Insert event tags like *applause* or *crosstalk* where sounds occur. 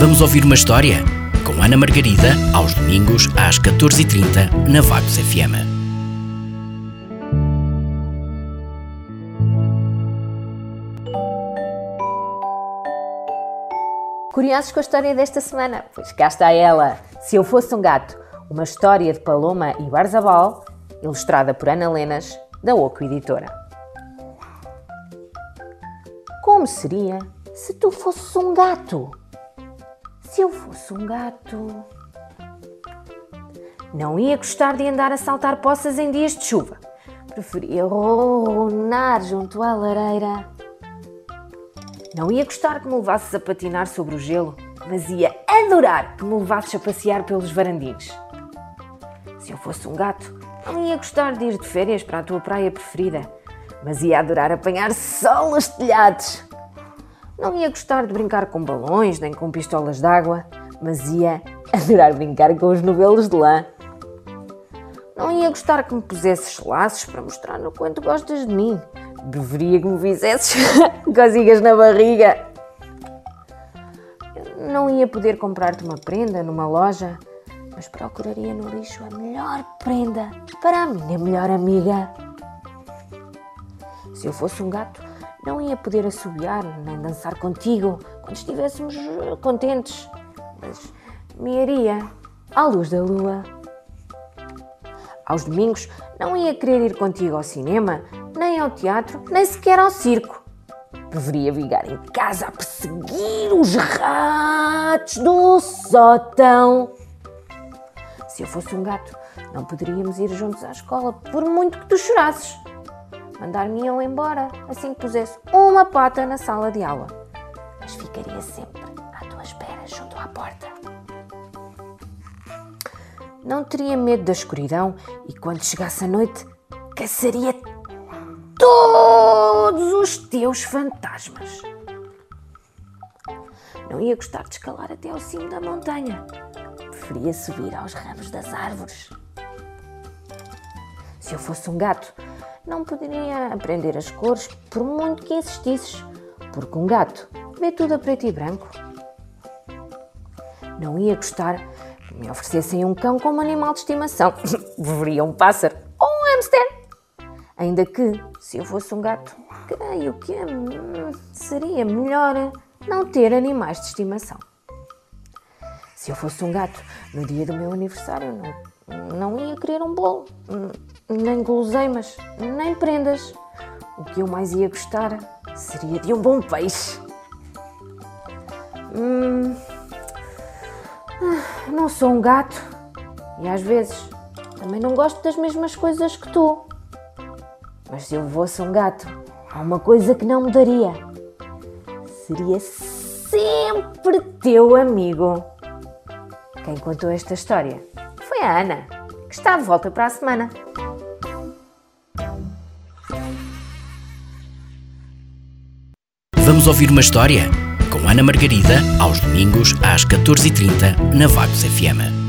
Vamos ouvir uma história? Com Ana Margarida, aos domingos, às 14h30, na Vagos FM. Curiosos com a história desta semana? Pois cá está ela. Se eu fosse um gato, uma história de Paloma e Barzabal, ilustrada por Ana Lenas, da Oco Editora. Como seria se tu fosses um gato? Se eu fosse um gato. Não ia gostar de andar a saltar poças em dias de chuva. Preferia ronronar junto à lareira. Não ia gostar que me levasses a patinar sobre o gelo, mas ia adorar que me levasses a passear pelos varandins. Se eu fosse um gato, não ia gostar de ir de férias para a tua praia preferida, mas ia adorar apanhar sol nos telhados. Não ia gostar de brincar com balões nem com pistolas d'água, mas ia adorar brincar com os novelos de lã. Não ia gostar que me pusesses laços para mostrar no quanto gostas de mim. Deveria que me fizesses *laughs* cozinhas na barriga. Não ia poder comprar-te uma prenda numa loja, mas procuraria no lixo a melhor prenda para a minha melhor amiga. Se eu fosse um gato, não ia poder assobiar nem dançar contigo quando estivéssemos contentes, mas me iria à luz da lua. Aos domingos não ia querer ir contigo ao cinema, nem ao teatro, nem sequer ao circo. Preferia ficar em casa a perseguir os ratos do sótão. Se eu fosse um gato, não poderíamos ir juntos à escola, por muito que tu chorasses. Mandar-me-iam embora assim que pusesse uma pata na sala de aula. Mas ficaria sempre à tua espera junto à porta. Não teria medo da escuridão e quando chegasse a noite, caçaria todos os teus fantasmas. Não ia gostar de escalar até ao cimo da montanha. Preferia subir aos ramos das árvores. Se eu fosse um gato, não poderia aprender as cores por muito que insistisses, porque um gato vê tudo a preto e branco. Não ia gostar que me oferecessem um cão como animal de estimação. *laughs* Preferia um pássaro ou um hamster. Ainda que, se eu fosse um gato, creio que hum, seria melhor não ter animais de estimação. Se eu fosse um gato, no dia do meu aniversário, não, não ia querer um bolo, nem guloseimas, nem prendas. O que eu mais ia gostar seria de um bom peixe. Hum, não sou um gato e às vezes também não gosto das mesmas coisas que tu. Mas se eu fosse um gato, há uma coisa que não me daria. Seria sempre teu amigo. Quem contou esta história foi a Ana, que está de volta para a semana. Vamos ouvir uma história? Com Ana Margarida, aos domingos, às 14h30, na Vagos FM.